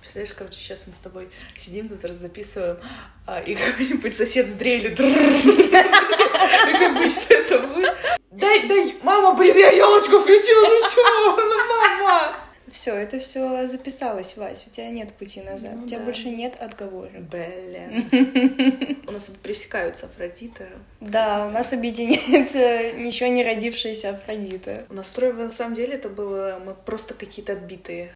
Представляешь, короче, сейчас мы с тобой сидим тут, раз записываем, а, и какой-нибудь сосед с дрелью. Как бы, что это будет? Дай, дай, мама, блин, я елочку включила, ну ну мама. Все, это все записалось, Вась. У тебя нет пути назад. У тебя больше нет отговорок. Блин. У нас пересекаются Афродита. Да, у нас объединяет ничего не родившаяся Афродита. У на самом деле, это было, мы просто какие-то отбитые.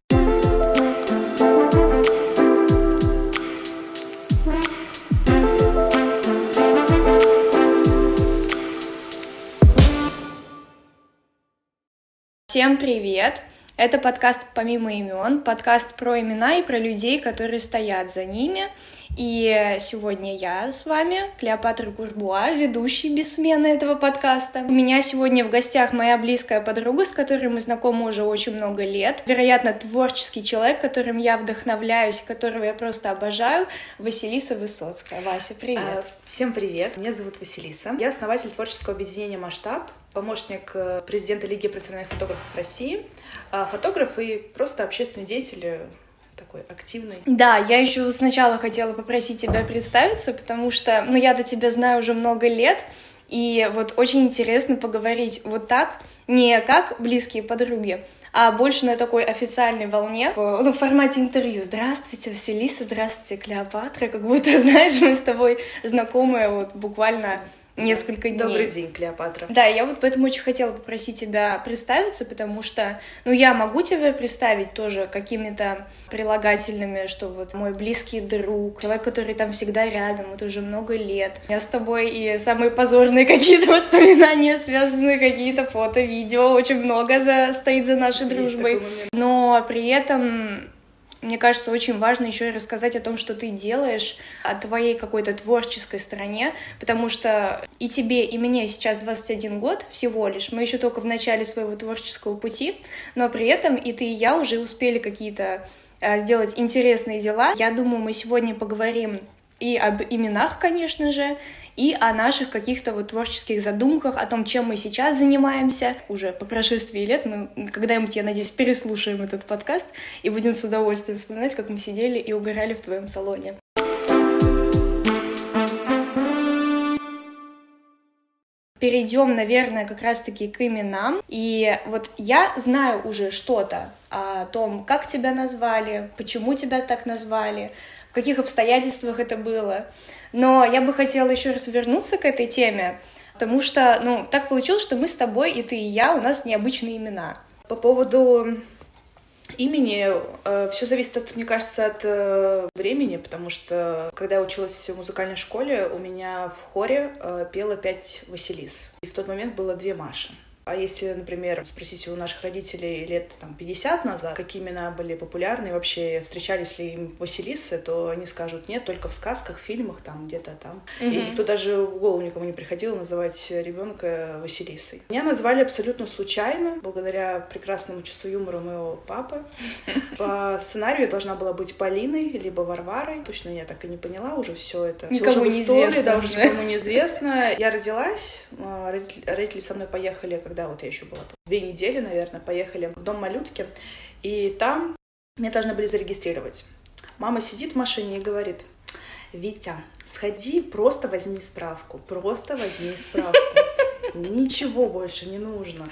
Всем привет! Это подкаст «Помимо имен», подкаст про имена и про людей, которые стоят за ними. И сегодня я с вами, Клеопатра Курбуа, ведущий бессменный этого подкаста. У меня сегодня в гостях моя близкая подруга, с которой мы знакомы уже очень много лет. Вероятно, творческий человек, которым я вдохновляюсь, которого я просто обожаю, Василиса Высоцкая. Вася, привет! А, Всем привет, меня зовут Василиса. Я основатель творческого объединения «Масштаб», помощник э, президента Лиги профессиональных фотографов России, а, фотограф и просто общественный деятель, э, такой активный. Да, я еще сначала хотела попросить тебя представиться, потому что, ну, я до тебя знаю уже много лет, и вот очень интересно поговорить вот так, не как близкие подруги, а больше на такой официальной волне, в, ну, в формате интервью. Здравствуйте, Василиса, здравствуйте, Клеопатра, как будто, знаешь, мы с тобой знакомые вот буквально несколько дней. Добрый день, Клеопатра. Да, я вот поэтому очень хотела попросить тебя представиться, потому что, ну, я могу тебя представить тоже какими-то прилагательными, что вот мой близкий друг, человек, который там всегда рядом, вот уже много лет. Я с тобой и самые позорные какие-то воспоминания, связанные какие-то фото, видео, очень много за, стоит за нашей Есть дружбой. Но при этом мне кажется, очень важно еще и рассказать о том, что ты делаешь, о твоей какой-то творческой стороне, потому что и тебе, и мне сейчас 21 год всего лишь, мы еще только в начале своего творческого пути, но при этом и ты, и я уже успели какие-то а, сделать интересные дела. Я думаю, мы сегодня поговорим и об именах, конечно же, и о наших каких-то вот творческих задумках, о том, чем мы сейчас занимаемся. Уже по прошествии лет мы когда-нибудь, я надеюсь, переслушаем этот подкаст и будем с удовольствием вспоминать, как мы сидели и угорали в твоем салоне. Перейдем, наверное, как раз-таки к именам. И вот я знаю уже что-то о том, как тебя назвали, почему тебя так назвали, в каких обстоятельствах это было. Но я бы хотела еще раз вернуться к этой теме, потому что, ну, так получилось, что мы с тобой, и ты, и я, у нас необычные имена. По поводу имени все зависит, от, мне кажется, от э, времени, потому что когда я училась в музыкальной школе, у меня в хоре э, пело пять Василис. И в тот момент было две Маши. А если, например, спросить у наших родителей лет там, 50 назад, какие имена были популярны, и вообще встречались ли им Василисы, то они скажут нет, только в сказках, фильмах, там где-то там. И Мгм. никто даже в голову никому не приходило называть ребенка Василисой. Меня назвали абсолютно случайно, благодаря прекрасному чувству юмора моего папы. По сценарию я должна была быть Полиной, либо Варварой. Точно я так и не поняла уже все это. Никому уже в истории, да, уже никому неизвестно. Я родилась, а, родители, родители со мной поехали, когда вот я еще была там, две недели, наверное, поехали в дом малютки, и там меня должны были зарегистрировать. Мама сидит в машине и говорит, Витя, сходи, просто возьми справку, просто возьми справку. Ничего больше не нужно.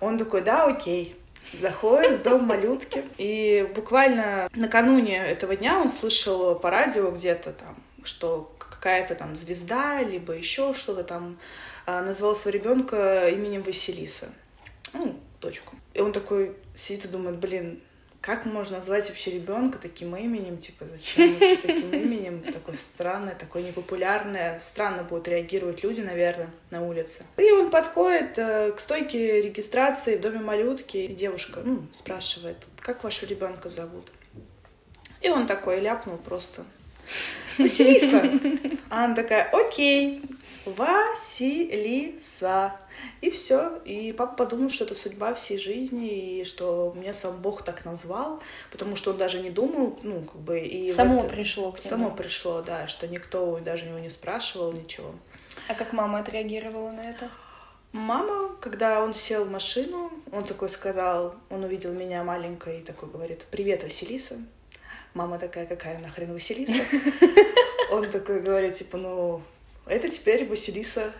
Он такой, да, окей. Заходит в дом малютки. И буквально накануне этого дня он слышал по радио где-то там, что какая-то там звезда, либо еще что-то там а, назвал своего ребенка именем Василиса. Ну, дочку. И он такой сидит и думает, блин, как можно назвать вообще ребенка таким именем? Типа, зачем вообще таким именем? Такое странное, такое непопулярное. Странно будут реагировать люди, наверное, на улице. И он подходит э, к стойке регистрации в доме малютки, и девушка ну, спрашивает, как вашего ребенка зовут? И он такой ляпнул просто. Василиса. А она такая, окей, Василиса. И все. И папа подумал, что это судьба всей жизни, и что меня сам Бог так назвал, потому что он даже не думал, ну, как бы... И Само это- пришло к нему. Само пришло, да, что никто даже его не спрашивал, ничего. А как мама отреагировала на это? Мама, когда он сел в машину, он такой сказал, он увидел меня маленькой и такой говорит, привет, Василиса. Мама такая, какая нахрен Василиса? Он такой говорит, типа, ну, это теперь Василиса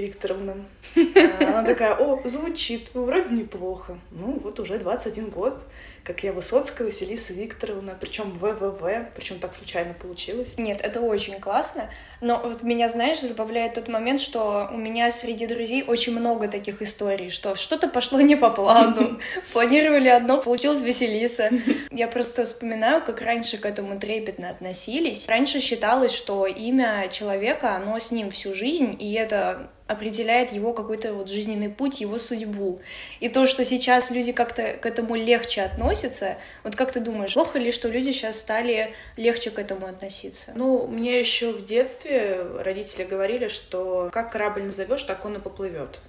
Викторовна. А, она такая, о, звучит, ну, вроде неплохо. Ну, вот уже 21 год, как я Высоцкая Василиса Викторовна, причем ВВВ, причем так случайно получилось. Нет, это очень классно, но вот меня, знаешь, забавляет тот момент, что у меня среди друзей очень много таких историй, что что-то пошло не по плану, планировали одно, получилось Василиса. Я просто вспоминаю, как раньше к этому трепетно относились. Раньше считалось, что имя человека, оно с ним всю жизнь, и это определяет его какой-то вот жизненный путь, его судьбу. И то, что сейчас люди как-то к этому легче относятся, вот как ты думаешь, плохо ли, что люди сейчас стали легче к этому относиться? Ну, мне еще в детстве родители говорили, что как корабль назовешь, так он и поплывет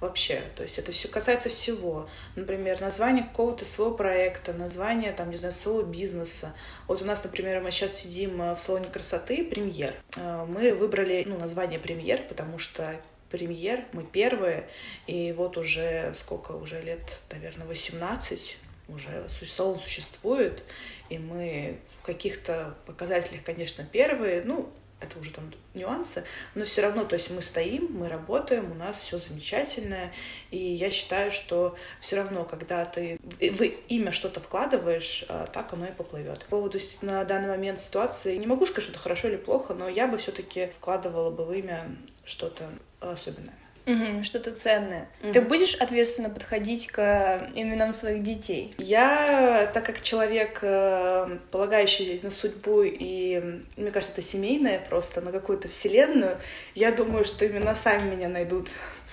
вообще. То есть это все касается всего. Например, название какого-то своего проекта, название, там, не знаю, своего бизнеса. Вот у нас, например, мы сейчас сидим в салоне красоты «Премьер». Э, мы выбрали ну, название «Премьер», потому что премьер, мы первые, и вот уже сколько, уже лет, наверное, 18 уже салон существует, и мы в каких-то показателях, конечно, первые, ну, это уже там нюансы, но все равно, то есть мы стоим, мы работаем, у нас все замечательное, и я считаю, что все равно, когда ты в имя что-то вкладываешь, а, так оно и поплывет. По поводу на данный момент ситуации, не могу сказать, что это хорошо или плохо, но я бы все-таки вкладывала бы в имя что-то особенное. Угу, что-то ценное. Угу. Ты будешь ответственно подходить к именам своих детей? Я, так как человек, э, полагающий на судьбу, и мне кажется, это семейное просто, на какую-то вселенную, я думаю, что имена сами меня найдут.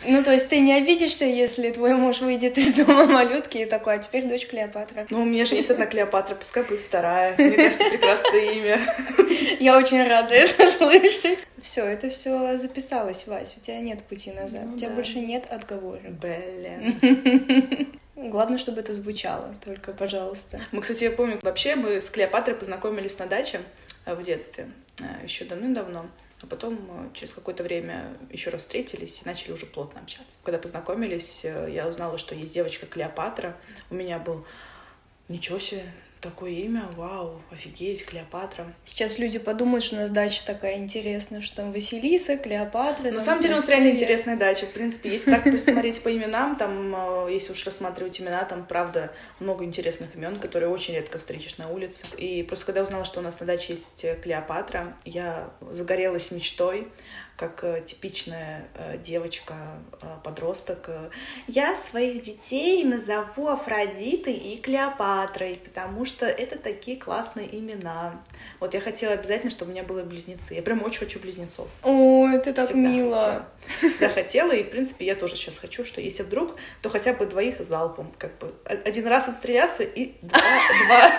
Ну, то есть ты не обидишься, если твой муж выйдет из дома малютки и такой, а теперь дочь Клеопатра. Ну, у меня же есть одна Клеопатра, пускай будет вторая. Мне кажется, прекрасное имя. Я очень рада это слышать. Все, это все записалось, Вась. У тебя нет пути назад. Ну, у тебя да. больше нет отговора. Блин. Главное, чтобы это звучало, только, пожалуйста. Мы, кстати, я помню, вообще мы с Клеопатрой познакомились на даче э, в детстве, э, еще давным-давно. А потом э, через какое-то время еще раз встретились и начали уже плотно общаться. Когда познакомились, э, я узнала, что есть девочка Клеопатра. У меня был ничего себе, такое имя, вау, офигеть, Клеопатра. Сейчас люди подумают, что у нас дача такая интересная, что там Василиса, Клеопатра. На самом деле у нас реально интересная дача. В принципе, если так посмотреть по именам, там, э, если уж рассматривать имена, там, правда, много интересных имен, которые очень редко встретишь на улице. И просто когда узнала, что у нас на даче есть Клеопатра, я загорелась мечтой как э, типичная э, девочка, э, подросток. Я своих детей назову Афродитой и Клеопатрой, потому что это такие классные имена. Вот я хотела обязательно, чтобы у меня были близнецы. Я прям очень хочу близнецов. О, это так Всегда мило. Хотела. Всегда хотела, и, в принципе, я тоже сейчас хочу, что если вдруг, то хотя бы двоих залпом, как бы один раз отстреляться и два, два,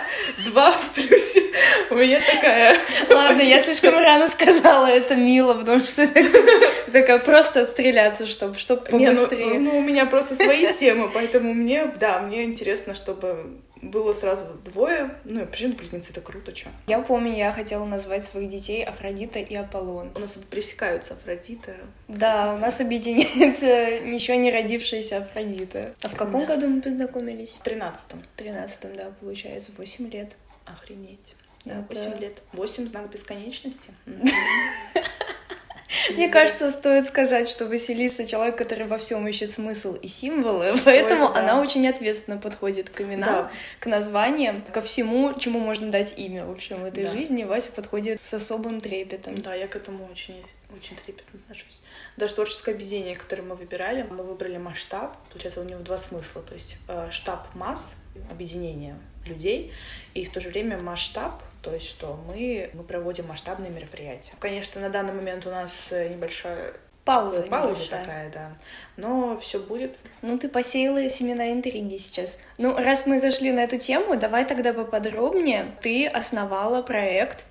два в плюсе. У меня такая... Ладно, я слишком рано сказала это мило, потому что Такая просто стреляться, чтобы чтоб ну, побыстрее. Ну, у меня просто свои темы, поэтому мне, да, мне интересно, чтобы было сразу двое. Ну, причем близнецы, это круто, что. Я помню, я хотела назвать своих детей Афродита и Аполлон. У нас пересекаются Афродита. Да, у нас объединяет ничего не родившаяся Афродита. А в каком да. году мы познакомились? В тринадцатом. В тринадцатом, да, получается, восемь лет. Охренеть. Да, восемь это... лет. Восемь знак бесконечности. Мне кажется, стоит сказать, что Василиса человек, который во всем ищет смысл и символы, поэтому Ой, да. она очень ответственно подходит к именам, да. к названиям, ко всему, чему можно дать имя. В общем, в этой да. жизни Вася подходит с особым трепетом. Да, я к этому очень, очень трепетно отношусь. Даже творческое объединение, которое мы выбирали, мы выбрали масштаб. Получается, у него два смысла. То есть э, штаб масс, объединение людей, и в то же время масштаб то есть что мы, мы проводим масштабные мероприятия. Конечно, на данный момент у нас э, небольшая Пауза, пауза небольшая. такая, да. Но все будет. Ну, ты посеяла семена интриги сейчас. Ну, раз мы зашли на эту тему, давай тогда поподробнее. Ты основала проект,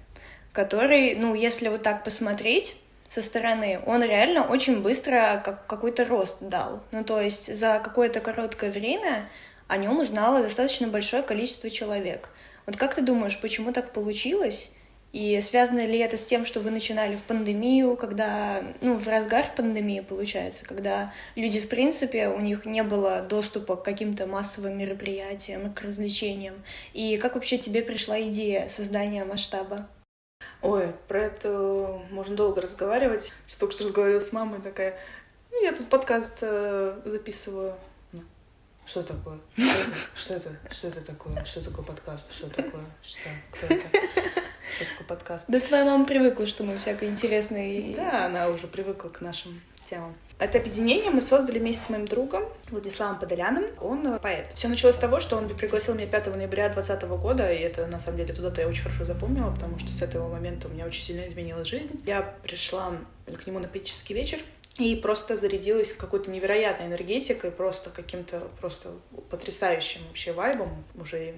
который, ну, если вот так посмотреть, со стороны, он реально очень быстро как какой-то рост дал. Ну, то есть за какое-то короткое время о нем узнало достаточно большое количество человек. Вот как ты думаешь, почему так получилось? И связано ли это с тем, что вы начинали в пандемию, когда, ну, в разгар пандемии, получается, когда люди, в принципе, у них не было доступа к каким-то массовым мероприятиям, к развлечениям. И как вообще тебе пришла идея создания масштаба? Ой, про это можно долго разговаривать. Сейчас только что разговаривала с мамой, такая, ну, я тут подкаст э, записываю. Что такое? Что это? Что это? такое? Что такое подкаст? Что такое? Что? Кто это? Что такое подкаст? Да твоя мама привыкла, что мы всякое интересное. Да, она уже привыкла к нашим темам. Это объединение мы создали вместе с моим другом Владиславом Подоляном. Он э, поэт. Все началось с того, что он пригласил меня 5 ноября 2020 года, и это, на самом деле, туда-то я очень хорошо запомнила, потому что с этого момента у меня очень сильно изменилась жизнь. Я пришла к нему на поэтический вечер, и просто зарядилась какой-то невероятной энергетикой, просто каким-то просто потрясающим вообще вайбом уже э,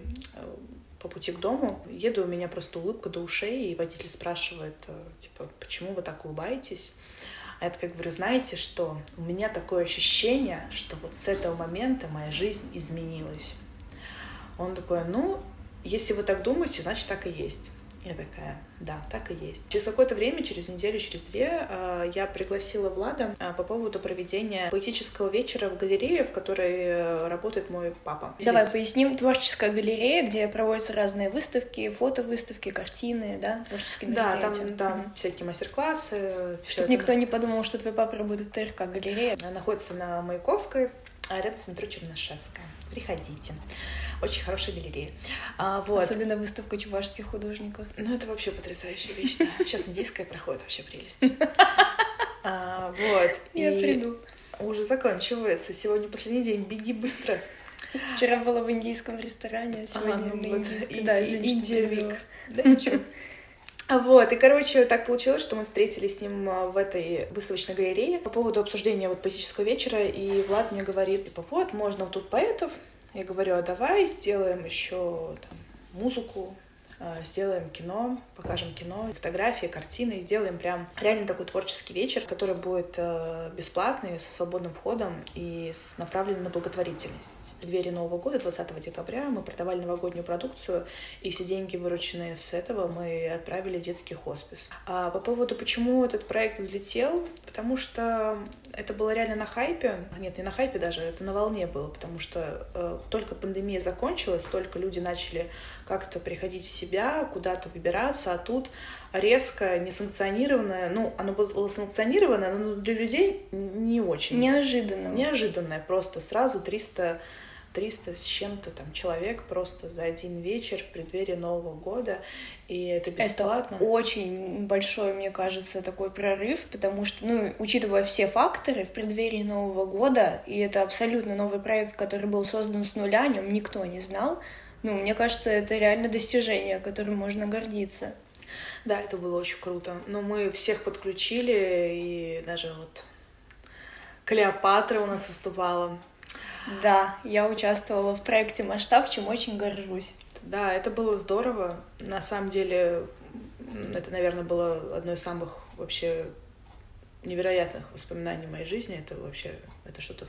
по пути к дому. Еду, у меня просто улыбка до ушей, и водитель спрашивает, э, типа, почему вы так улыбаетесь? А я как говорю, знаете что, у меня такое ощущение, что вот с этого момента моя жизнь изменилась. Он такой, ну, если вы так думаете, значит так и есть. Я такая, да, так и есть. Через какое-то время, через неделю, через две, а, я пригласила Влада а, по поводу проведения поэтического вечера в галерее, в которой э, работает мой папа. Давай Здесь... поясним. Творческая галерея, где проводятся разные выставки, фотовыставки, картины, да, творческие мероприятия. Да, там, да, угу. всякие мастер-классы. Чтобы никто не подумал, что твой папа работает в ТРК галерея. Она находится на Маяковской, а рядом с метро Чернышевская. Приходите. Очень хорошая галерея. А, вот. Особенно выставка чувашских художников. Ну, это вообще потрясающая вещь, да. Сейчас индийская проходит, вообще прелесть. А, вот. Я приду. Уже заканчивается. Сегодня последний день. Беги быстро. Вчера была в индийском ресторане, а сегодня а, ну, на индийском. Да, извини, Индия Вик. Да, ничего. Вот, и, короче, так получилось, что мы встретились с ним а, в этой выставочной галерее по поводу обсуждения вот поэтического вечера, и Влад мне говорит, типа, вот, можно вот тут поэтов, я говорю, а давай сделаем еще там, музыку, сделаем кино, покажем кино, фотографии, картины, сделаем прям реально такой творческий вечер, который будет э, бесплатный, со свободным входом и с направленным на благотворительность. В преддверии Нового года, 20 декабря, мы продавали новогоднюю продукцию, и все деньги, вырученные с этого, мы отправили в детский хоспис. А по поводу, почему этот проект взлетел, потому что это было реально на хайпе. Нет, не на хайпе даже, это на волне было, потому что э, только пандемия закончилась, только люди начали как-то приходить в себя, куда-то выбираться, а тут резко, несанкционированное, ну, оно было санкционированное, но для людей не очень. Неожиданно. Неожиданное, просто сразу 300 300 с чем-то там человек просто за один вечер в преддверии Нового года, и это бесплатно. Это очень большой, мне кажется, такой прорыв, потому что, ну, учитывая все факторы в преддверии Нового года, и это абсолютно новый проект, который был создан с нуля, о нем никто не знал, ну, мне кажется, это реально достижение, которым можно гордиться. Да, это было очень круто. Но мы всех подключили, и даже вот Клеопатра у нас выступала. Да, я участвовала в проекте «Масштаб», чем очень горжусь. Да, это было здорово. На самом деле, это, наверное, было одно из самых вообще невероятных воспоминаний в моей жизни. Это вообще, это что-то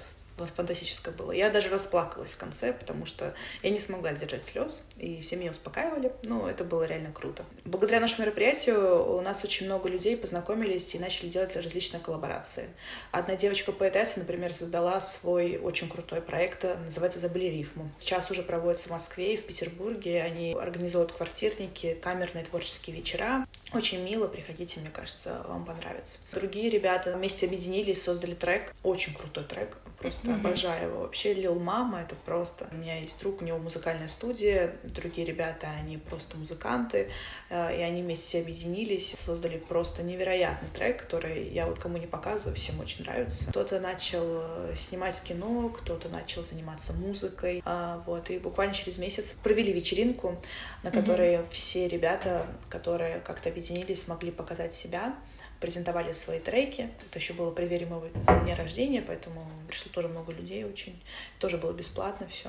фантастическое было. Я даже расплакалась в конце, потому что я не смогла сдержать слез, и все меня успокаивали. Ну, это было реально круто. Благодаря нашему мероприятию у нас очень много людей познакомились и начали делать различные коллаборации. Одна девочка-поэтесса, например, создала свой очень крутой проект, называется «Забыли рифму». Сейчас уже проводится в Москве и в Петербурге. Они организуют квартирники, камерные творческие вечера. Очень мило, приходите, мне кажется, вам понравится. Другие ребята вместе объединились, создали трек, очень крутой трек, просто mm-hmm. обожаю его. Вообще Лил Мама это просто. У меня есть друг, у него музыкальная студия, другие ребята, они просто музыканты, э, и они вместе все объединились, создали просто невероятный трек, который я вот кому не показываю, всем очень нравится. Кто-то начал э, снимать кино, кто-то начал заниматься музыкой, а, вот, и буквально через месяц провели вечеринку, на которой mm-hmm. все ребята, которые как-то объединились, смогли показать себя, презентовали свои треки. Это еще было преддверие моего дня рождения, поэтому пришло тоже много людей очень. Тоже было бесплатно все.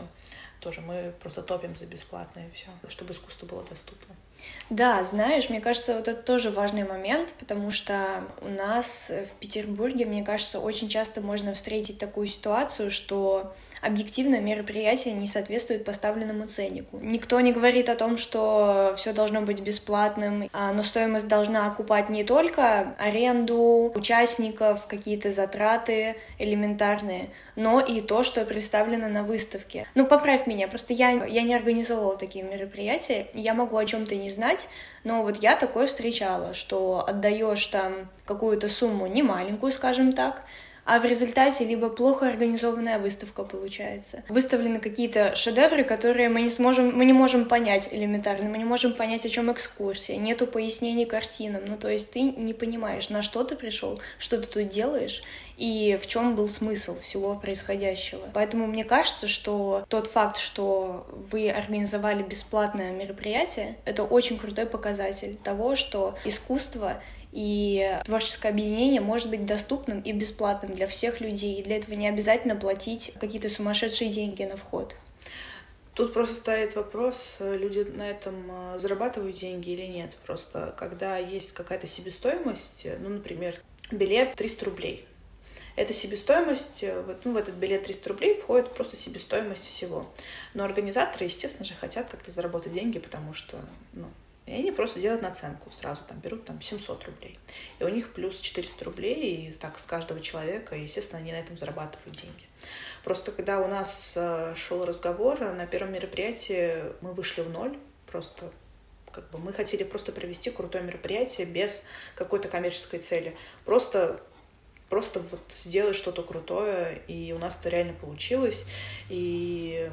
Тоже мы просто топим за бесплатное все, чтобы искусство было доступно. Да, знаешь, мне кажется, вот это тоже важный момент, потому что у нас в Петербурге, мне кажется, очень часто можно встретить такую ситуацию, что объективно мероприятие не соответствует поставленному ценнику. Никто не говорит о том, что все должно быть бесплатным, а, но стоимость должна окупать не только аренду участников, какие-то затраты элементарные, но и то, что представлено на выставке. Ну, поправь меня, просто я, я не организовывала такие мероприятия, я могу о чем-то не знать, но вот я такое встречала, что отдаешь там какую-то сумму немаленькую, скажем так, а в результате либо плохо организованная выставка получается. Выставлены какие-то шедевры, которые мы не сможем, мы не можем понять элементарно, мы не можем понять, о чем экскурсия, нету пояснений картинам, ну то есть ты не понимаешь, на что ты пришел, что ты тут делаешь, и в чем был смысл всего происходящего. Поэтому мне кажется, что тот факт, что вы организовали бесплатное мероприятие, это очень крутой показатель того, что искусство и творческое объединение может быть доступным и бесплатным для всех людей. И для этого не обязательно платить какие-то сумасшедшие деньги на вход. Тут просто стоит вопрос, люди на этом э, зарабатывают деньги или нет. Просто когда есть какая-то себестоимость, ну, например, билет 300 рублей, эта себестоимость, э, ну, в этот билет 300 рублей входит просто себестоимость всего. Но организаторы, естественно же, хотят как-то заработать деньги, потому что, ну, и они просто делают наценку сразу, там берут там 700 рублей. И у них плюс 400 рублей, и так с каждого человека, и, естественно, они на этом зарабатывают деньги. Просто когда у нас э, шел разговор, на первом мероприятии мы вышли в ноль, просто как бы мы хотели просто провести крутое мероприятие без какой-то коммерческой цели. Просто просто вот сделать что-то крутое, и у нас это реально получилось, и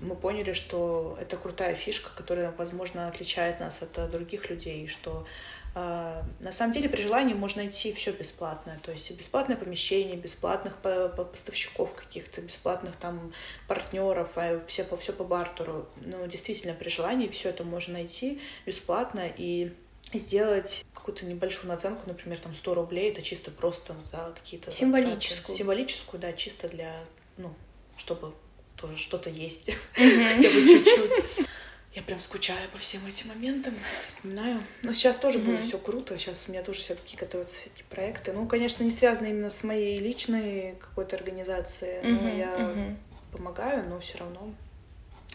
мы поняли, что это крутая фишка, которая, возможно, отличает нас от других людей, что э, на самом деле при желании можно найти все бесплатное, то есть бесплатное помещение, бесплатных поставщиков каких-то, бесплатных там партнеров, а все по все по бартеру, но действительно при желании все это можно найти бесплатно и сделать какую-то небольшую наценку, например, там 100 рублей, это чисто просто за какие-то... Символическую. Затраты. Символическую, да, чисто для, ну, чтобы тоже что-то есть, хотя бы чуть-чуть. Я прям скучаю по всем этим моментам, вспоминаю. Но сейчас тоже будет все круто. Сейчас у меня тоже все-таки готовятся всякие проекты. Ну, конечно, не связаны именно с моей личной какой-то организацией. Но я помогаю, но все равно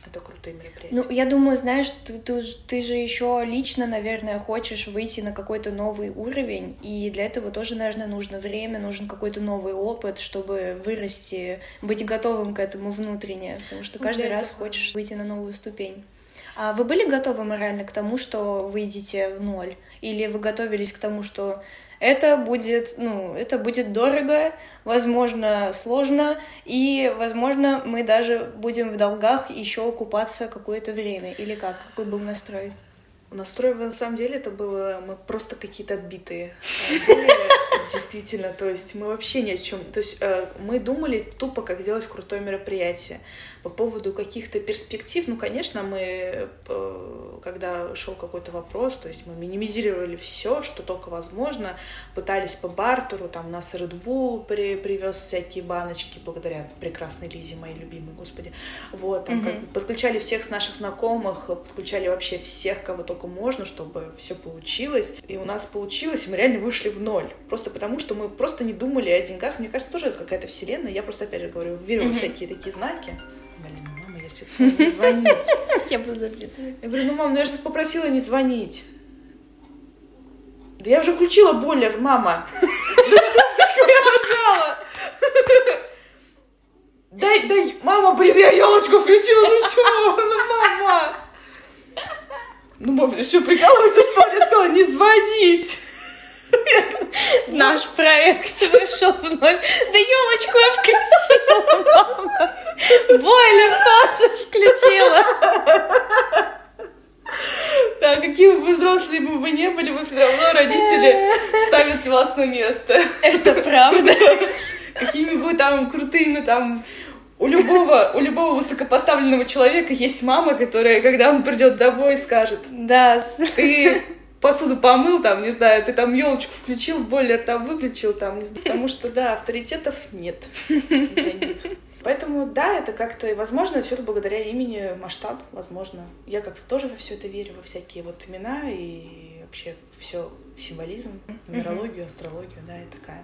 это крутые мероприятия. Ну, я думаю, знаешь, ты, ты, ты же еще лично, наверное, хочешь выйти на какой-то новый уровень, и для этого тоже, наверное, нужно время, нужен какой-то новый опыт, чтобы вырасти, быть готовым к этому внутренне, потому что ну, каждый раз этого... хочешь выйти на новую ступень. А вы были готовы морально к тому, что выйдете в ноль? Или вы готовились к тому, что это будет, ну, это будет дорого, возможно, сложно, и, возможно, мы даже будем в долгах еще купаться какое-то время. Или как? Какой был настрой? Настрой, на самом деле, это было... Мы просто какие-то отбитые. Действительно, то есть мы вообще ни о чем... То есть э, мы думали тупо, как сделать крутое мероприятие. По поводу каких-то перспектив, ну, конечно, мы, э, когда шел какой-то вопрос, то есть мы минимизировали все, что только возможно, пытались по бартеру, там нас Red Bull при, привез всякие баночки, благодаря прекрасной Лизе, моей любимой, господи, вот, там, mm-hmm. как бы подключали всех с наших знакомых, подключали вообще всех, кого только можно, чтобы все получилось, и у нас получилось, и мы реально вышли в ноль, просто потому что мы просто не думали о деньгах, мне кажется, тоже это какая-то вселенная, я просто, опять же говорю, верю mm-hmm. во всякие такие знаки, Блин, мама, я сейчас не звонить. Я буду записывать. Я говорю, ну, мам, ну я же попросила не звонить. Да я уже включила бойлер, мама. Да кнопочку я нажала. Дай, дай, мама, блин, я елочку включила, ну что, ну, мама. Ну, мама, что, прикалываться, что ли? Я сказала, не звонить. Наш проект вышел в ноль. Да елочку я включила, мама. Бойлер тоже включила. Да, какие бы взрослые бы не были, вы все равно родители ставят вас на место. Это правда. Какими бы там крутыми там у любого, у любого высокопоставленного человека есть мама, которая, когда он придет домой, скажет, да, ты посуду помыл, там, не знаю, ты там елочку включил, бойлер там выключил, там, не знаю, потому что, да, авторитетов нет Поэтому, да, это как-то, возможно, все это благодаря имени масштаб, возможно. Я как-то тоже во все это верю, во всякие вот имена и вообще все символизм, нумерологию, астрологию, да, и такая.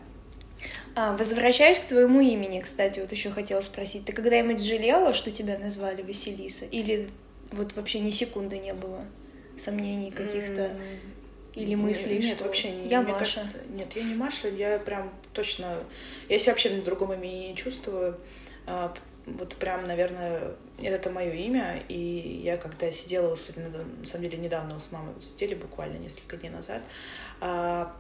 А, возвращаясь к твоему имени, кстати, вот еще хотела спросить, ты когда-нибудь жалела, что тебя назвали Василиса? Или вот вообще ни секунды не было сомнений каких-то? Mm. Или мыслей, нет, что вообще не. Я Маша. Кажется, нет, я не Маша, я прям точно... Я себя вообще на другом имени не чувствую. А, вот прям, наверное, это мое имя, и я когда сидела, на самом деле, недавно с мамой вот сидели буквально несколько дней назад, а,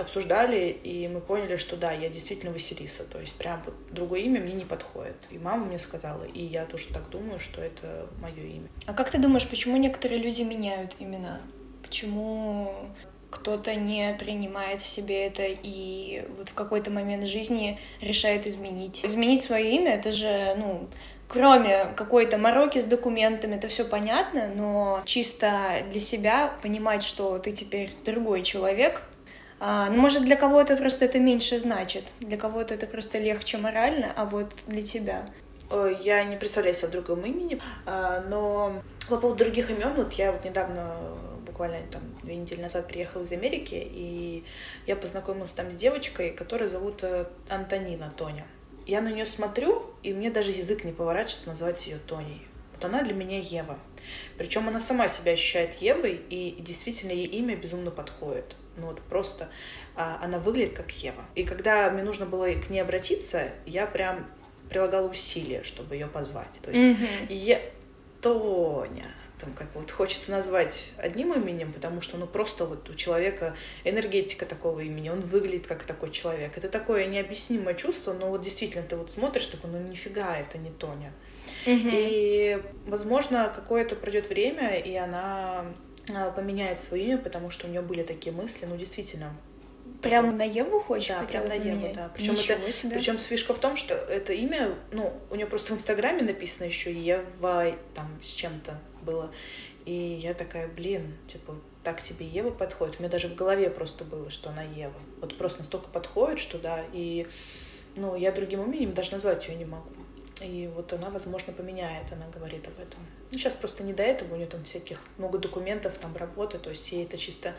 обсуждали, и мы поняли, что да, я действительно Василиса, то есть прям вот другое имя мне не подходит. И мама мне сказала, и я тоже так думаю, что это мое имя. А как ты думаешь, почему некоторые люди меняют имена? Почему кто-то не принимает в себе это и вот в какой-то момент жизни решает изменить. Изменить свое имя, это же, ну, кроме какой-то мороки с документами, это все понятно, но чисто для себя понимать, что ты теперь другой человек, может, для кого-то просто это меньше значит, для кого-то это просто легче морально, а вот для тебя. Я не представляю себя в другом имени, а, но по поводу других имен, вот я вот недавно буквально там две недели назад приехала из Америки, и я познакомилась там с девочкой, которую зовут э, Антонина Тоня. Я на нее смотрю, и мне даже язык не поворачивается назвать ее Тоней. Вот она для меня Ева. Причем она сама себя ощущает Евой, и действительно ей имя безумно подходит. Ну вот просто а, она выглядит как Ева. И когда мне нужно было к ней обратиться, я прям прилагала усилия, чтобы ее позвать. То есть mm-hmm. я Тоня, там как вот хочется назвать одним именем, потому что ну просто вот у человека энергетика такого имени, он выглядит как такой человек. Это такое необъяснимое чувство, но вот действительно ты вот смотришь, такой, ну нифига, это не Тоня. Mm-hmm. И, возможно, какое-то пройдет время, и она поменяет свое имя, потому что у нее были такие мысли, ну действительно, Прям на Еву хочешь? Да, прям на Еву, да. Причем это, себе. причем фишка в том, что это имя, ну, у нее просто в Инстаграме написано еще Ева там с чем-то было. И я такая, блин, типа, так тебе Ева подходит. У меня даже в голове просто было, что она Ева. Вот просто настолько подходит, что да, и ну, я другим именем даже назвать ее не могу. И вот она, возможно, поменяет, она говорит об этом. Ну, сейчас просто не до этого, у нее там всяких много документов, там работы, то есть ей это чисто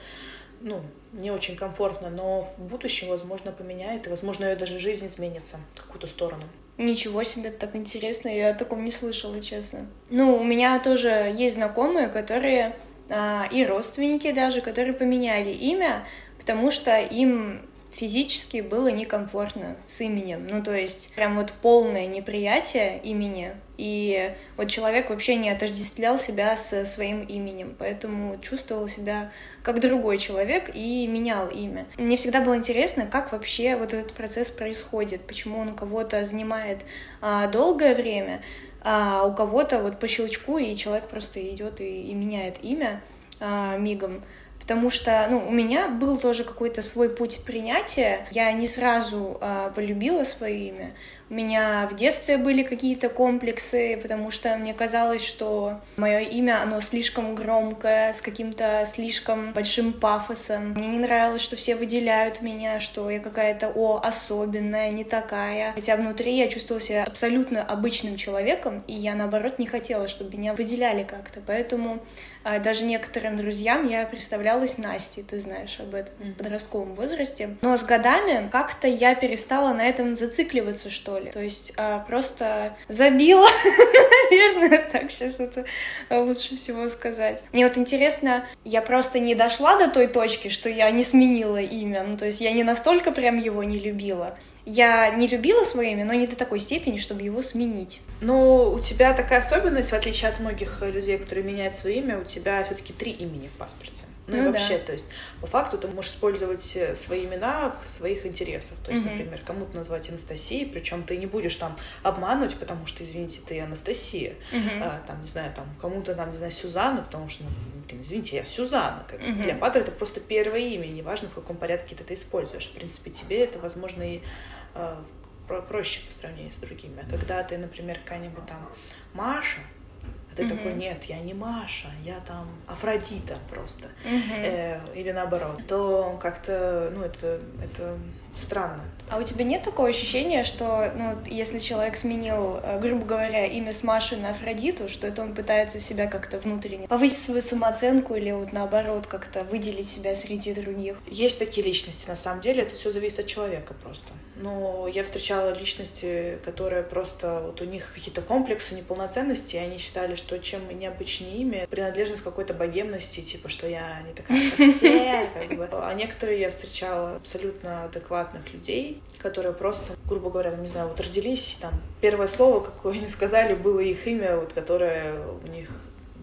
ну, не очень комфортно, но в будущем, возможно, поменяет, и, возможно, ее даже жизнь изменится в какую-то сторону. Ничего себе, так интересно, я о таком не слышала, честно. Ну, у меня тоже есть знакомые, которые а, и родственники даже, которые поменяли имя, потому что им физически было некомфортно с именем. Ну, то есть, прям вот полное неприятие имени. И вот человек вообще не отождествлял себя со своим именем, поэтому чувствовал себя как другой человек и менял имя. Мне всегда было интересно, как вообще вот этот процесс происходит, почему он кого-то занимает а, долгое время, а у кого-то вот по щелчку, и человек просто идет и, и меняет имя а, мигом потому что, ну, у меня был тоже какой-то свой путь принятия. Я не сразу э, полюбила свое имя. У меня в детстве были какие-то комплексы, потому что мне казалось, что мое имя, оно слишком громкое, с каким-то слишком большим пафосом. Мне не нравилось, что все выделяют меня, что я какая-то, о, особенная, не такая. Хотя внутри я чувствовала себя абсолютно обычным человеком, и я, наоборот, не хотела, чтобы меня выделяли как-то. Поэтому а, даже некоторым друзьям я представлялась Настей, ты знаешь об этом, в подростковом возрасте. Но с годами как-то я перестала на этом зацикливаться, что ли. То есть а, просто забила, наверное, так сейчас это лучше всего сказать. Мне вот интересно, я просто не дошла до той точки, что я не сменила имя, ну то есть я не настолько прям его не любила. Я не любила свое имя, но не до такой степени, чтобы его сменить. Ну, у тебя такая особенность, в отличие от многих людей, которые меняют свое имя, у тебя все-таки три имени в паспорте. Ну, ну и вообще, да. то есть, по факту ты можешь использовать э, свои имена в своих интересах. То есть, угу. например, кому-то назвать Анастасией, причем ты не будешь там обманывать, потому что, извините, ты Анастасия. Угу. А, там, не знаю, там, кому-то там, не знаю, Сюзанна, потому что, ну, блин, извините, я Сюзанна. Как, угу. Для Патра это просто первое имя, неважно, в каком порядке ты это используешь. В принципе, тебе это, возможно, и проще по сравнению с другими. А когда ты, например, какая-нибудь там Маша, ты mm-hmm. такой, нет, я не Маша, я там Афродита просто. Mm-hmm. Э, или наоборот. То как-то, ну, это, это странно. А у тебя нет такого ощущения, что, ну, если человек сменил, э, грубо говоря, имя с Маши на Афродиту, что это он пытается себя как-то внутренне повысить свою самооценку или вот наоборот как-то выделить себя среди других? Есть такие личности, на самом деле, это все зависит от человека просто. Но я встречала личности, которые просто, вот у них какие-то комплексы неполноценности, и они считали, что чем необычнее имя, принадлежность какой-то богемности, типа, что я не такая, как все, как бы. А некоторые я встречала абсолютно адекватных людей, которые просто, грубо говоря, там, не знаю, вот родились, там, первое слово, какое они сказали, было их имя, вот, которое у них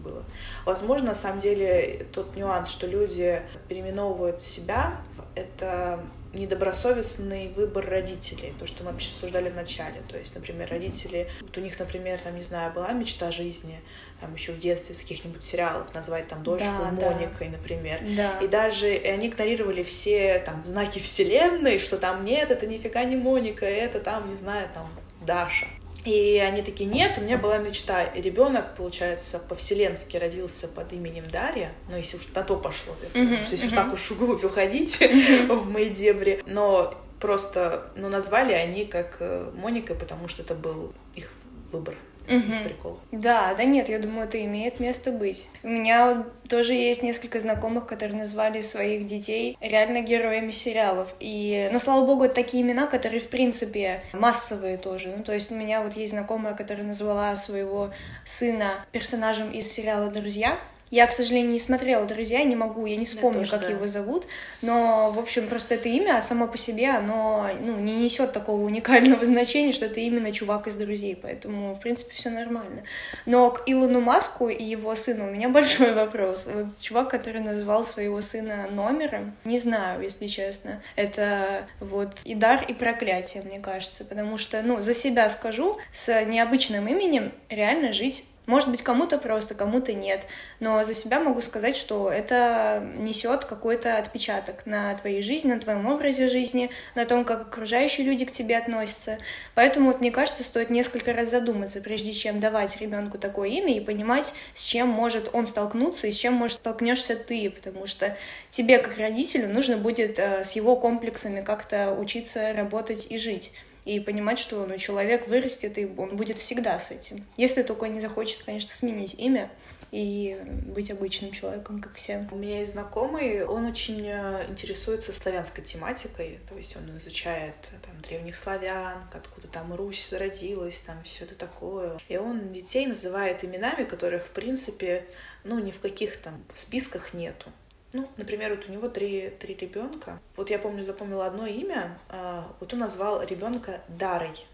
было. Возможно, на самом деле, тот нюанс, что люди переименовывают себя, это недобросовестный выбор родителей, то, что мы вообще обсуждали в начале. То есть, например, родители, вот у них, например, там, не знаю, была мечта жизни, там еще в детстве с каких-нибудь сериалов назвать там дочку да, Моникой, да. например. Да. И даже и они игнорировали все там знаки вселенной, что там нет, это нифига не Моника, это там, не знаю, там Даша. И они такие, нет, у меня была мечта. И ребенок, получается, по-вселенски родился под именем Дарья. Ну, если уж на то пошло. Mm-hmm, если mm-hmm. уж так уж вглубь уходить mm-hmm. в мои дебри. Но просто, ну, назвали они как э, Моника, потому что это был их выбор угу. прикол. Да, да нет, я думаю, это имеет место быть. У меня тоже есть несколько знакомых, которые назвали своих детей реально героями сериалов. И, ну, слава богу, это такие имена, которые, в принципе, массовые тоже. Ну, то есть у меня вот есть знакомая, которая назвала своего сына персонажем из сериала «Друзья», я, к сожалению, не смотрела «Друзья», не могу, я не вспомню, тоже, как да. его зовут, но, в общем, просто это имя само по себе, оно ну, не несет такого уникального значения, что это именно чувак из «Друзей», поэтому, в принципе, все нормально. Но к Илону Маску и его сыну у меня большой вопрос. Вот чувак, который назвал своего сына номером, не знаю, если честно, это вот и дар, и проклятие, мне кажется, потому что, ну, за себя скажу, с необычным именем реально жить может быть, кому-то просто, кому-то нет. Но за себя могу сказать, что это несет какой-то отпечаток на твоей жизни, на твоем образе жизни, на том, как окружающие люди к тебе относятся. Поэтому, вот, мне кажется, стоит несколько раз задуматься, прежде чем давать ребенку такое имя и понимать, с чем может он столкнуться и с чем, может, столкнешься ты, потому что тебе, как родителю, нужно будет э, с его комплексами как-то учиться работать и жить и понимать, что ну, человек вырастет, и он будет всегда с этим. Если только не захочет, конечно, сменить имя и быть обычным человеком, как все. У меня есть знакомый, он очень э, интересуется славянской тематикой, то есть он изучает там, древних славян, откуда там Русь зародилась, там все это такое. И он детей называет именами, которые, в принципе, ну, ни в каких там списках нету. Ну, например, вот у него три, три ребенка. Вот я помню, запомнила одно имя. А, вот он назвал ребенка Дарой.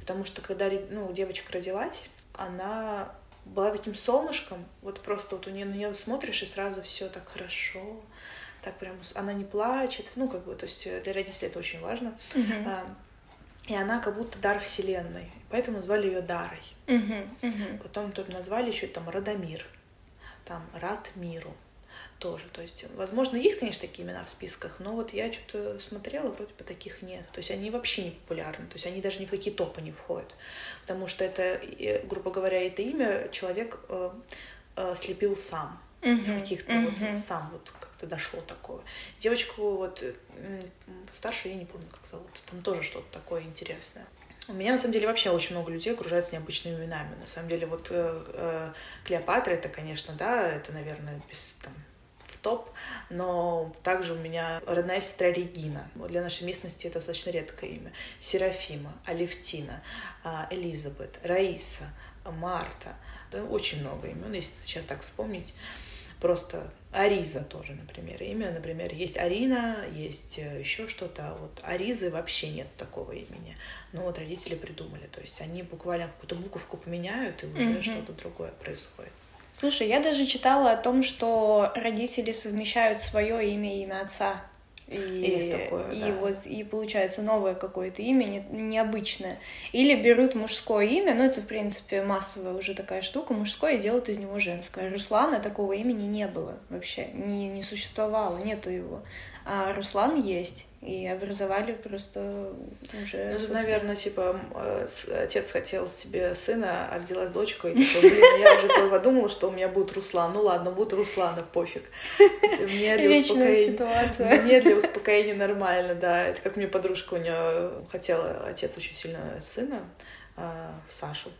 Потому что когда ну, девочка родилась, она была таким солнышком. Вот просто вот у нее на нее смотришь, и сразу все так хорошо. Так прям она не плачет. Ну, как бы, то есть для родителей это очень важно. Uh-huh. И она как будто дар вселенной. Поэтому назвали ее Дарой. Uh-huh. Uh-huh. Потом назвали еще там Радомир. Там Рад миру тоже. То есть, возможно, есть, конечно, такие имена в списках, но вот я что-то смотрела, вроде бы таких нет. То есть они вообще не популярны, то есть они даже ни в какие топы не входят. Потому что это, грубо говоря, это имя человек э, э, слепил сам. Из каких-то uh-huh. вот сам вот как-то дошло такое. Девочку вот старшую я не помню, как зовут. Там тоже что-то такое интересное. У меня, на самом деле, вообще очень много людей окружают необычными именами. На самом деле, вот э, э, Клеопатра, это, конечно, да, это, наверное, без, там, топ, но также у меня родная сестра Регина. Для нашей местности это достаточно редкое имя. Серафима, Алевтина, а, Элизабет, Раиса, Марта. Да, очень много имен, если сейчас так вспомнить. Просто Ариза тоже, например, имя. Например, есть Арина, есть э, еще что-то. А вот Аризы вообще нет такого имени. Но вот родители придумали. То есть они буквально какую-то буковку поменяют, и уже mm-hmm. что-то другое происходит. Слушай, я даже читала о том, что родители совмещают свое имя и имя отца. И, Есть такое, и да. вот и получается новое какое-то имя не, необычное. Или берут мужское имя, ну это в принципе массовая уже такая штука, мужское и делают из него женское. Руслана такого имени не было вообще, не, не существовало, нету его. А Руслан есть. И образовали просто уже... Ну, наверное, типа, отец хотел себе сына, а родилась дочка, и такой, блин, я уже подумала, что у меня будет Руслан. Ну ладно, будет Руслана, пофиг. Мне для успокоения... ситуация. Мне для успокоения нормально, да. Это как мне подружка, у нее хотела отец очень сильно сына, а, Сашу.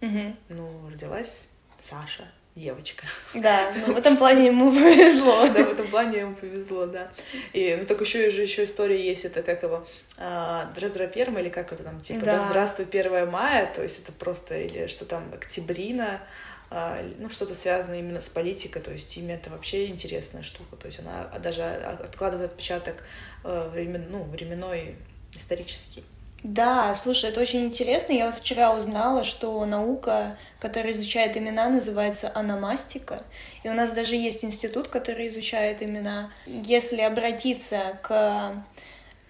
Ну, родилась Саша девочка. Да, ну, в этом плане ему повезло. Да, в этом плане ему повезло, да. И, ну, так еще же еще история есть, это как его, а, Драздраперма, или как это там, типа, да. да, здравствуй, 1 мая, то есть это просто, или что там, октябрина, а, ну, что-то связанное именно с политикой, то есть имя это вообще интересная штука, то есть она даже откладывает отпечаток э, времен, ну, временной, исторический. Да, слушай, это очень интересно. Я вот вчера узнала, что наука, которая изучает имена, называется аномастика. И у нас даже есть институт, который изучает имена. Если обратиться к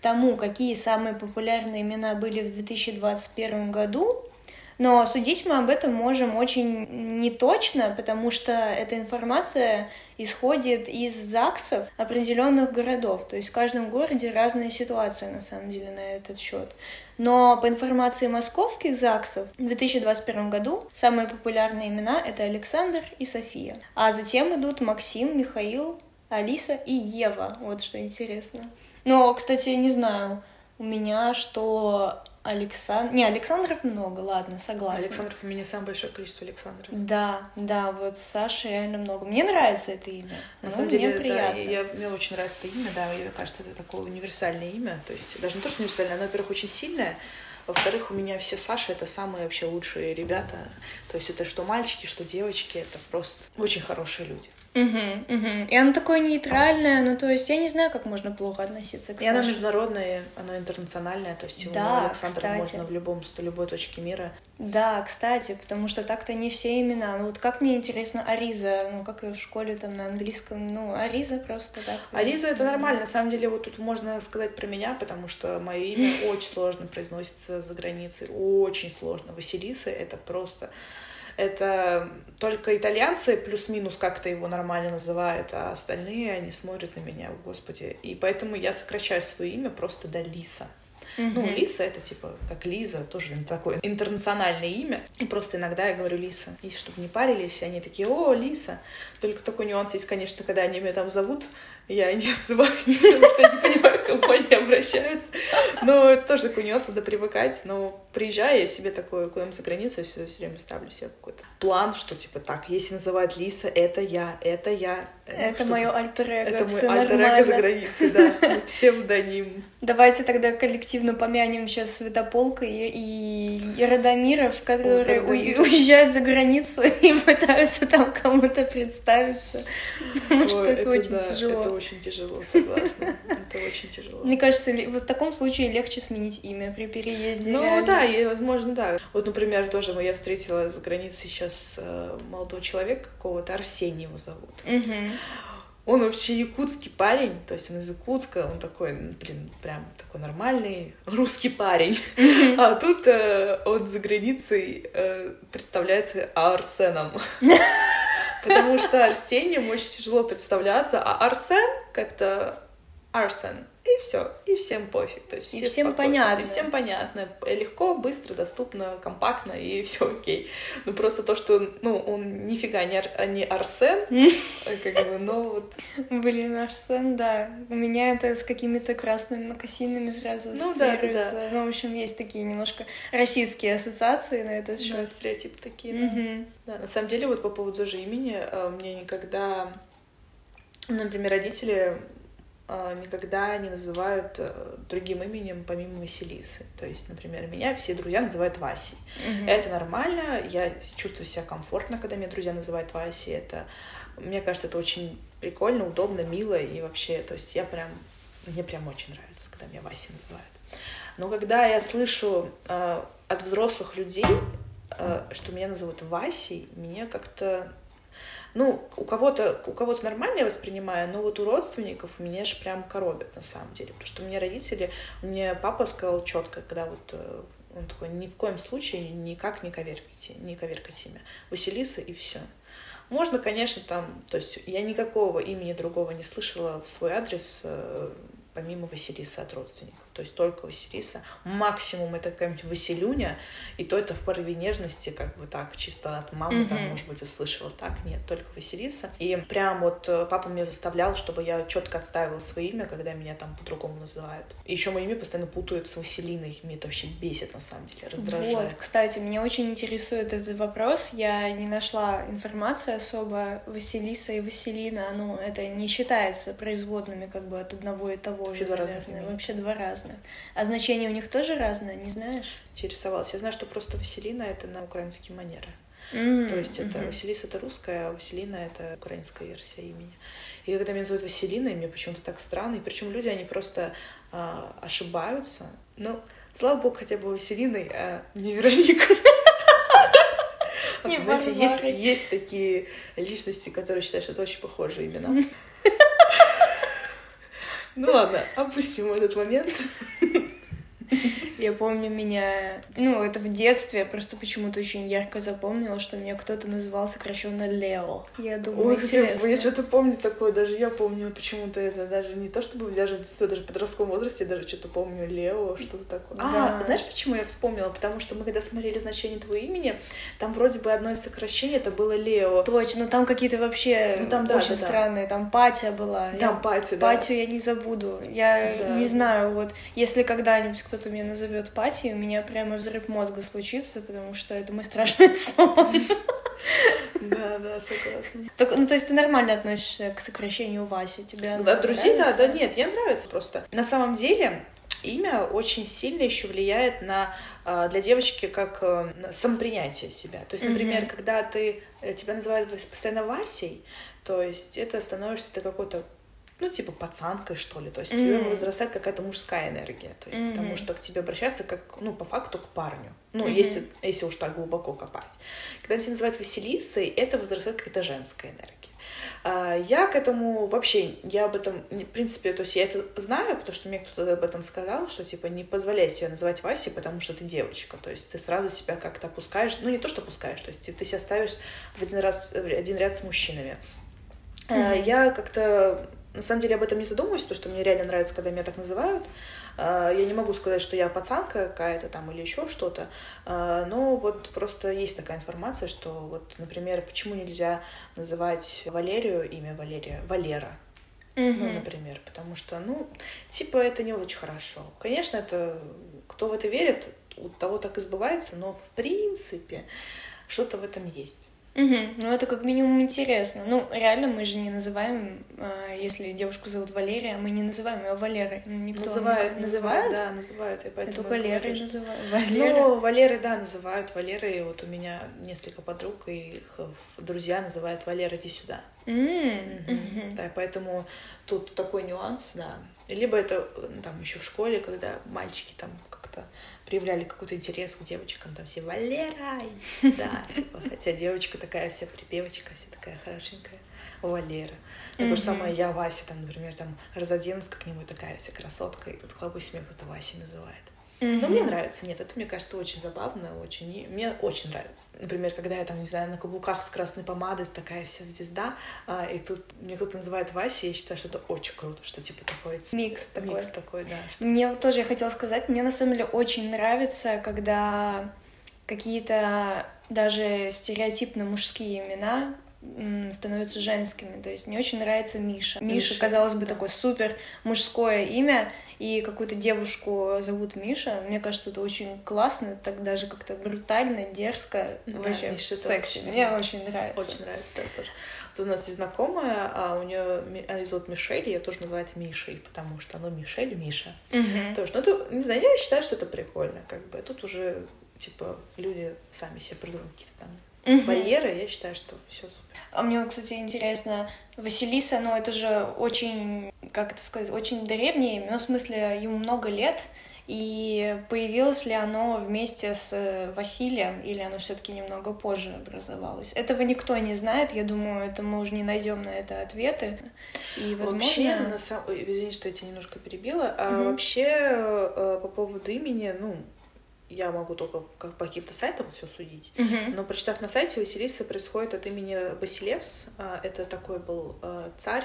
тому, какие самые популярные имена были в 2021 году, но судить мы об этом можем очень неточно, потому что эта информация исходит из ЗАГСов определенных городов. То есть в каждом городе разная ситуация на самом деле на этот счет. Но по информации московских ЗАГСов в 2021 году самые популярные имена — это Александр и София. А затем идут Максим, Михаил, Алиса и Ева. Вот что интересно. Но, кстати, не знаю, у меня что Александр... Не, Александров много, ладно, согласна. Александров у меня самое большое количество Александров. Да, да, вот Саша реально много. Мне нравится это имя. На ну, самом деле, мне приятно. Да, я, мне очень нравится это имя, да, мне кажется, это такое универсальное имя. То есть даже не то, что универсальное, оно, во-первых, очень сильное, во-вторых, у меня все Саши — это самые вообще лучшие ребята. То есть это что мальчики, что девочки, это просто очень хорошие люди. Угу, угу. И оно такое нейтральное, ну то есть я не знаю, как можно плохо относиться к И Саше. оно международное, оно интернациональное, то есть да, Александр кстати. можно в любом, с любой точке мира. Да, кстати, потому что так-то не все имена. Ну вот как мне интересно Ариза, ну как и в школе там на английском, ну Ариза просто так. Ариза это нормально, на самом деле вот тут можно сказать про меня, потому что мое имя очень сложно произносится за границей, очень сложно. Василиса это просто это только итальянцы плюс-минус как-то его нормально называют, а остальные, они смотрят на меня, господи. И поэтому я сокращаю свое имя просто до Лиса. Mm-hmm. Ну, Лиса это типа как Лиза, тоже такое интернациональное имя. И просто иногда я говорю Лиса. И чтобы не парились, они такие, о, Лиса. Только такой нюанс есть, конечно, когда они меня там зовут, я не отзываюсь, потому что я не понимаю, к кому они обращаются. Но это тоже такой нюанс, надо привыкать. Но приезжая, я себе такое, куда-нибудь за границу, я все время ставлю себе какой-то план, что типа так, если называют Лиса, это я, это я. Ну, это чтобы... мое альтер Это мой альтер за границей, да. Псевдоним. Давайте тогда коллективно помянем сейчас Святополка и, и Радомиров, которые О, уезжают за границу и пытаются там кому-то представиться. Потому что это, очень тяжело очень тяжело, согласна. Это очень тяжело. Мне кажется, вот в таком случае легче сменить имя при переезде. Ну да, и возможно, да. Вот, например, тоже я встретила за границей сейчас э, молодого человека какого-то, Арсений его зовут. Он вообще якутский парень, то есть он из Якутска, он такой, блин, прям такой нормальный русский парень. А тут э, он за границей э, представляется Арсеном. Потому что Арсением очень тяжело представляться, а Арсен как-то Арсен и все, и всем пофиг. То есть и все всем спокойно. понятно. И всем понятно. Легко, быстро, доступно, компактно, и все окей. Ну просто то, что ну, он нифига не, ар, не Арсен, как бы, но вот. Блин, Арсен, да. У меня это с какими-то красными макасинами сразу ну, да, да, да. Ну, в общем, есть такие немножко российские ассоциации на этот счет. Да, стереотипы такие, да. Да, на самом деле, вот по поводу даже имени, э, мне никогда например, родители никогда не называют э, другим именем помимо Василисы. То есть, например, меня все друзья называют Васей. Mm-hmm. Это нормально, я чувствую себя комфортно, когда меня друзья называют Васей. Это, мне кажется, это очень прикольно, удобно, мило и вообще, то есть я прям, мне прям очень нравится, когда меня Васей называют. Но когда я слышу э, от взрослых людей, э, что меня называют Васей, мне как-то ну, у кого-то у кого-то нормально я воспринимаю, но вот у родственников меня аж прям коробят на самом деле. Потому что у меня родители, мне папа сказал четко, когда вот э, он такой, ни в коем случае никак не коверкайте, не коверкайте имя. Василиса и все. Можно, конечно, там, то есть я никакого имени другого не слышала в свой адрес, э, помимо Василиса от родственников. То есть только Василиса. Максимум это какая-нибудь Василюня, и то это в порыве нежности, как бы так, чисто от мамы, mm-hmm. там, может быть, услышала. Так, нет, только Василиса. И прям вот э, папа меня заставлял, чтобы я четко отставила свое имя, когда меня там по-другому называют. И еще мое имя постоянно путают с Василиной. Меня это вообще бесит, на самом деле, раздражает. Вот, кстати, меня очень интересует этот вопрос. Я не нашла информации особо. Василиса и Василина, ну, это не считается производными как бы от одного и того Вообще же, два наверное. разных имени. Вообще два разных. А значение у них тоже разное, не знаешь? Интересовалась. Я знаю, что просто Василина — это на украинские манеры. М, То есть это мгм. Василиса это русская, а Василина это украинская версия имени. И когда меня называют Василиной, мне почему-то так странно. И причем люди, они просто а, ошибаются. Ну, слава богу, хотя бы Василиной, а не Не знаете, есть такие личности, которые считают, что это очень похожие имена. Ну ладно, опустим этот момент. Я помню меня, ну, это в детстве, я просто почему-то очень ярко запомнила, что меня кто-то называл сокращенно Лео. Я думаю, Ой, интересно. я что-то помню такое, даже я помню почему-то это, даже не то чтобы даже в детстве, даже в подростковом возрасте, я даже что-то помню Лео, что-то такое. Да. А, знаешь, почему я вспомнила? Потому что мы когда смотрели значение твоего имени, там вроде бы одно из сокращений это было Лео. Точно, ну там какие-то вообще Ну, там, да, очень да, да. странные, там Патя была. Я Там Пати, да. Патю я не забуду. Я Да. не знаю, вот если когда-нибудь кто-то меня назовет Патей, у меня прямо взрыв мозга случится, потому что это мой страшный сон. Да, да, согласна. Так, ну, то есть ты нормально относишься к сокращению Васи? Тебе Да, друзей, да, да, нет, ей нравится просто. На самом деле, имя очень сильно еще влияет на а, для девочки как э, на самопринятие себя. То есть, например, Мгм. когда ты э, тебя называют постоянно Васей, то есть это становишься ты какой-то ну, типа, пацанкой, что ли. То есть тебе Мгм. возрастает какая-то мужская энергия. То есть, потому Мгм. что к тебе обращаться как, ну, по факту, к парню. Ну, Мгм. если, если уж так глубоко копать. Когда тебя называют Василисой, это возрастает какая-то женская энергия. А, Я к этому вообще, я об этом, в принципе, то есть я это знаю, потому что мне кто-то об этом сказал, что, типа, не позволяй себя называть Васей, потому что ты девочка, то есть ты сразу себя как-то опускаешь, ну, не то, что опускаешь, то есть ты себя ставишь в один, раз, в один ряд с мужчинами. Мгм. Я как-то, на самом деле, об этом не задумываюсь, потому что мне реально нравится, когда меня так называют. А, Я не могу сказать, что я пацанка какая-то там или еще что-то, а, но вот просто есть такая информация, что вот, например, почему нельзя называть Валерию имя Валерия Валера, ну, Мгм. например, потому что, ну, типа, это не очень хорошо. Конечно, это кто в это верит, у того так и сбывается, но в принципе что-то в этом есть. Мгм. Ну, это как минимум интересно. Ну, реально, мы же не называем, э, если девушку зовут Валерия, мы не называем ее Валерой. Ну, никто называют, никак- называют? да, называют. И поэтому только Лерой что- называю. Валера. Ну, Валеры, да, называют Валерой. Вот у меня несколько подруг, и их друзья называют Валера, иди сюда. Мгм. мгм. Да, поэтому тут такой нюанс, да. Либо это э, там еще в школе, когда мальчики там как-то проявляли какой-то интерес к девочкам, там все Валера, сюда, типа, хотя девочка такая вся припевочка, вся такая хорошенькая, Валера. Ну, то же самое я Вася, там, например, там разоденусь как-нибудь такая вся красотка, и тут хлопусь смех, кто Васей называет. Но мне нравится. Нет, это, мне кажется, очень забавно, очень... и Мне очень нравится. Например, когда я там, не знаю, на каблуках с красной помадой, такая вся звезда, а, и тут мне кто-то называет Вася, я считаю, что это очень круто, что типа такой Микс такой. микс такой, да. что- Мне вот тоже я хотела сказать, мне на самом деле очень нравится, когда какие-то даже стереотипно мужские имена становятся женскими. То есть мне очень нравится Миша. Миша, Миша, казалось бы, да. такое супер мужское имя, и какую-то девушку зовут Миша. Мне кажется, это очень классно, так даже как-то брутально, дерзко, Да, вообще Миша, секси. очень- Мне очень нравится. Очень нравится, да, тоже. Вот у нас есть знакомая, а у нее она зовут Мишель, я тоже называю это Мишей, потому что, ну, Мишель, Миша. Мгм. Тоже, ну, это, не знаю, я считаю, что это прикольно, как бы. Тут уже, типа, люди сами себе придумывают какие-то там Мгм. барьеры, я считаю, что все супер. А мне, кстати, интересно, Василиса, ну, это же очень, как это сказать, очень древнее ну, в смысле, ему много лет, и появилось ли оно вместе с э, Василием, или оно все таки немного позже образовалось? Этого никто не знает, я думаю, это мы уже не найдем на это ответы, и, возможно... Вообще, на самом... Извини, что я тебя немножко перебила. А Мгм. вообще, э, по поводу имени, ну, я могу только как по каким-то сайтам все судить. Мгм. Но прочитав на сайте, Василиса происходит от имени Басилевс. А, Это такой был э, царь,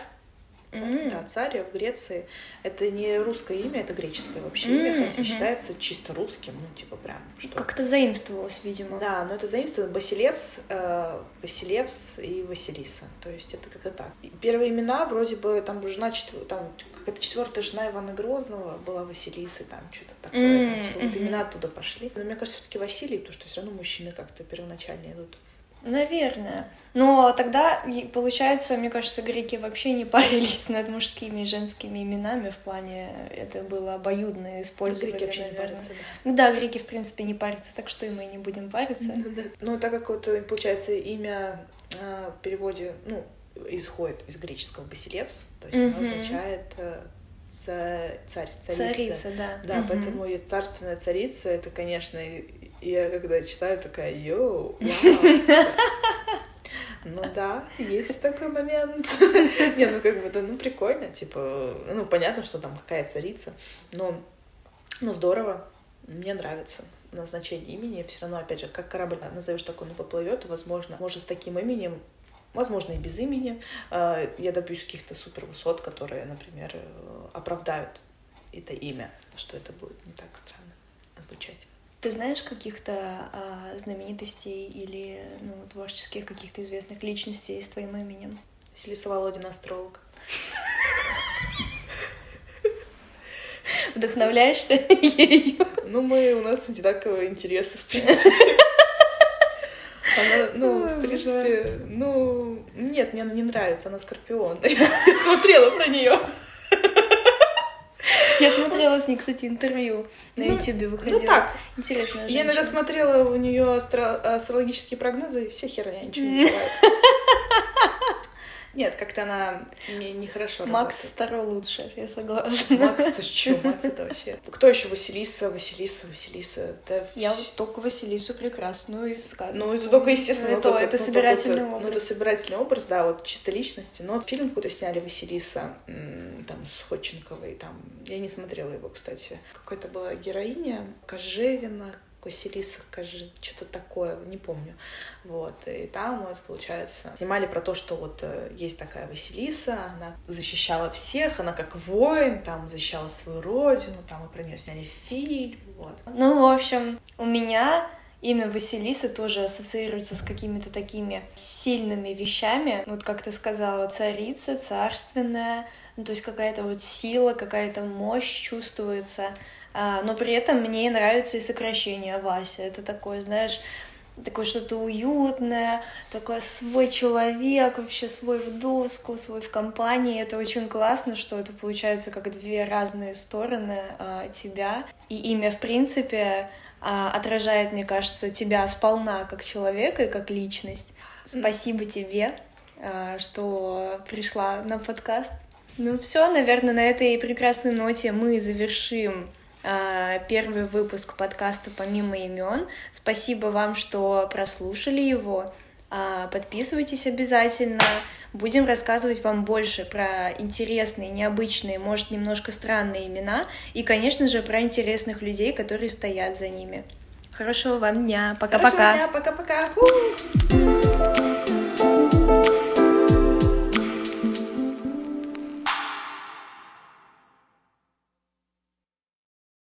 М. да, царь в Греции. Это не русское имя, это греческое вообще М, имя, хотя мгм. считается чисто русским, ну типа прям что. Как-то заимствовалось, видимо. Да, но это заимствовано Басилевс, э, Басилевс и Василиса. То есть это как-то так. Первые имена вроде бы там жена четвер- там какая-то четвертая жена Ивана Грозного была Василиса, там что-то такое. М, там, типа, вот имена оттуда пошли. Но мне кажется, все-таки Василий, потому что все равно мужчины как-то первоначально идут. Наверное. Но тогда, получается, мне кажется, греки вообще не парились над мужскими и женскими именами в плане это было обоюдное использование. Греки вообще не наверное. парятся. да. Ну да, греки, в принципе, не парятся, так что и мы не будем париться. Ну, так как вот, э, получается, имя э, в переводе, ну, исходит из греческого Басилевс, то есть оно означает э, ца- царь, царица. Царица, да. Да, Мгм. поэтому и царственная царица, это, конечно, я когда читаю, такая, йоу, вау, типа. Ну да, есть такой момент. Не, ну как бы, да, ну прикольно, типа, ну понятно, что там какая царица, но, ну здорово, мне нравится назначение имени, все равно, опять же, как корабль назовешь такой, он поплывет, и, возможно, может, с таким именем Возможно, и без имени. Э, Я добьюсь каких-то супер высот, которые, например, э, оправдают это имя, что это будет не так странно звучать. Ты знаешь каких-то а, знаменитостей или ну, творческих каких-то известных личностей с твоим именем? Василиса Володина астролог. Вдохновляешься ею? Ну, мы, у нас одинаковые интересы, в принципе. Она, ну, Ой, в принципе, ну, нет, мне она не нравится, она скорпион. Я смотрела про нее. Я смотрела с ней, кстати, интервью на Ну, Ютубе выходило. Ну так, Интересная я иногда смотрела у нее астрологические прогнозы, и все херня, ничего не сбывается. Нет, как-то она не- нехорошо Макс работает. Старо лучше, я согласна. Макс, ты чё, Макс, это вообще... Кто еще Василиса, Василиса, Василиса? Да Я вот только Василису прекрасную из сказок. Ну, это только, естественно, Это, только- это ну, собирательный только- образ. Ну, это собирательный образ, да, вот чисто личности. Но вот фильм какой-то сняли Василиса, там, с Ходченковой, там, я не смотрела его, кстати. Какая-то была героиня, Кожевина, Василиса, Кожи, что-то такое, не помню. Вот, и там вот, получается, снимали про то, что вот э, есть такая Василиса, она защищала всех, она как воин, там, защищала свою родину, там, и про нее сняли фильм, вот. Ну, в общем, у меня имя Василиса тоже ассоциируется с какими-то такими сильными вещами. Вот как ты сказала, царица, царственная, ну, то есть какая-то вот сила, какая-то мощь чувствуется. А, но при этом мне нравится и сокращение Вася. Это такое, знаешь, такое что-то уютное, такой свой человек, вообще свой в доску, свой в компании. Это очень классно, что это получается как две разные стороны а, тебя. И имя, в принципе, а, отражает, мне кажется, тебя сполна как человека и как личность. Спасибо тебе, а, что пришла на подкаст. Ну все, наверное, на этой прекрасной ноте мы завершим первый выпуск подкаста «Помимо имен». Спасибо вам, что прослушали его. А, Подписывайтесь обязательно. Будем рассказывать вам больше про интересные, необычные, может, немножко странные имена. И, конечно же, про интересных людей, которые стоят за ними. Хорошего вам дня. Хорошего Пока-пока. дня, Пока-пока.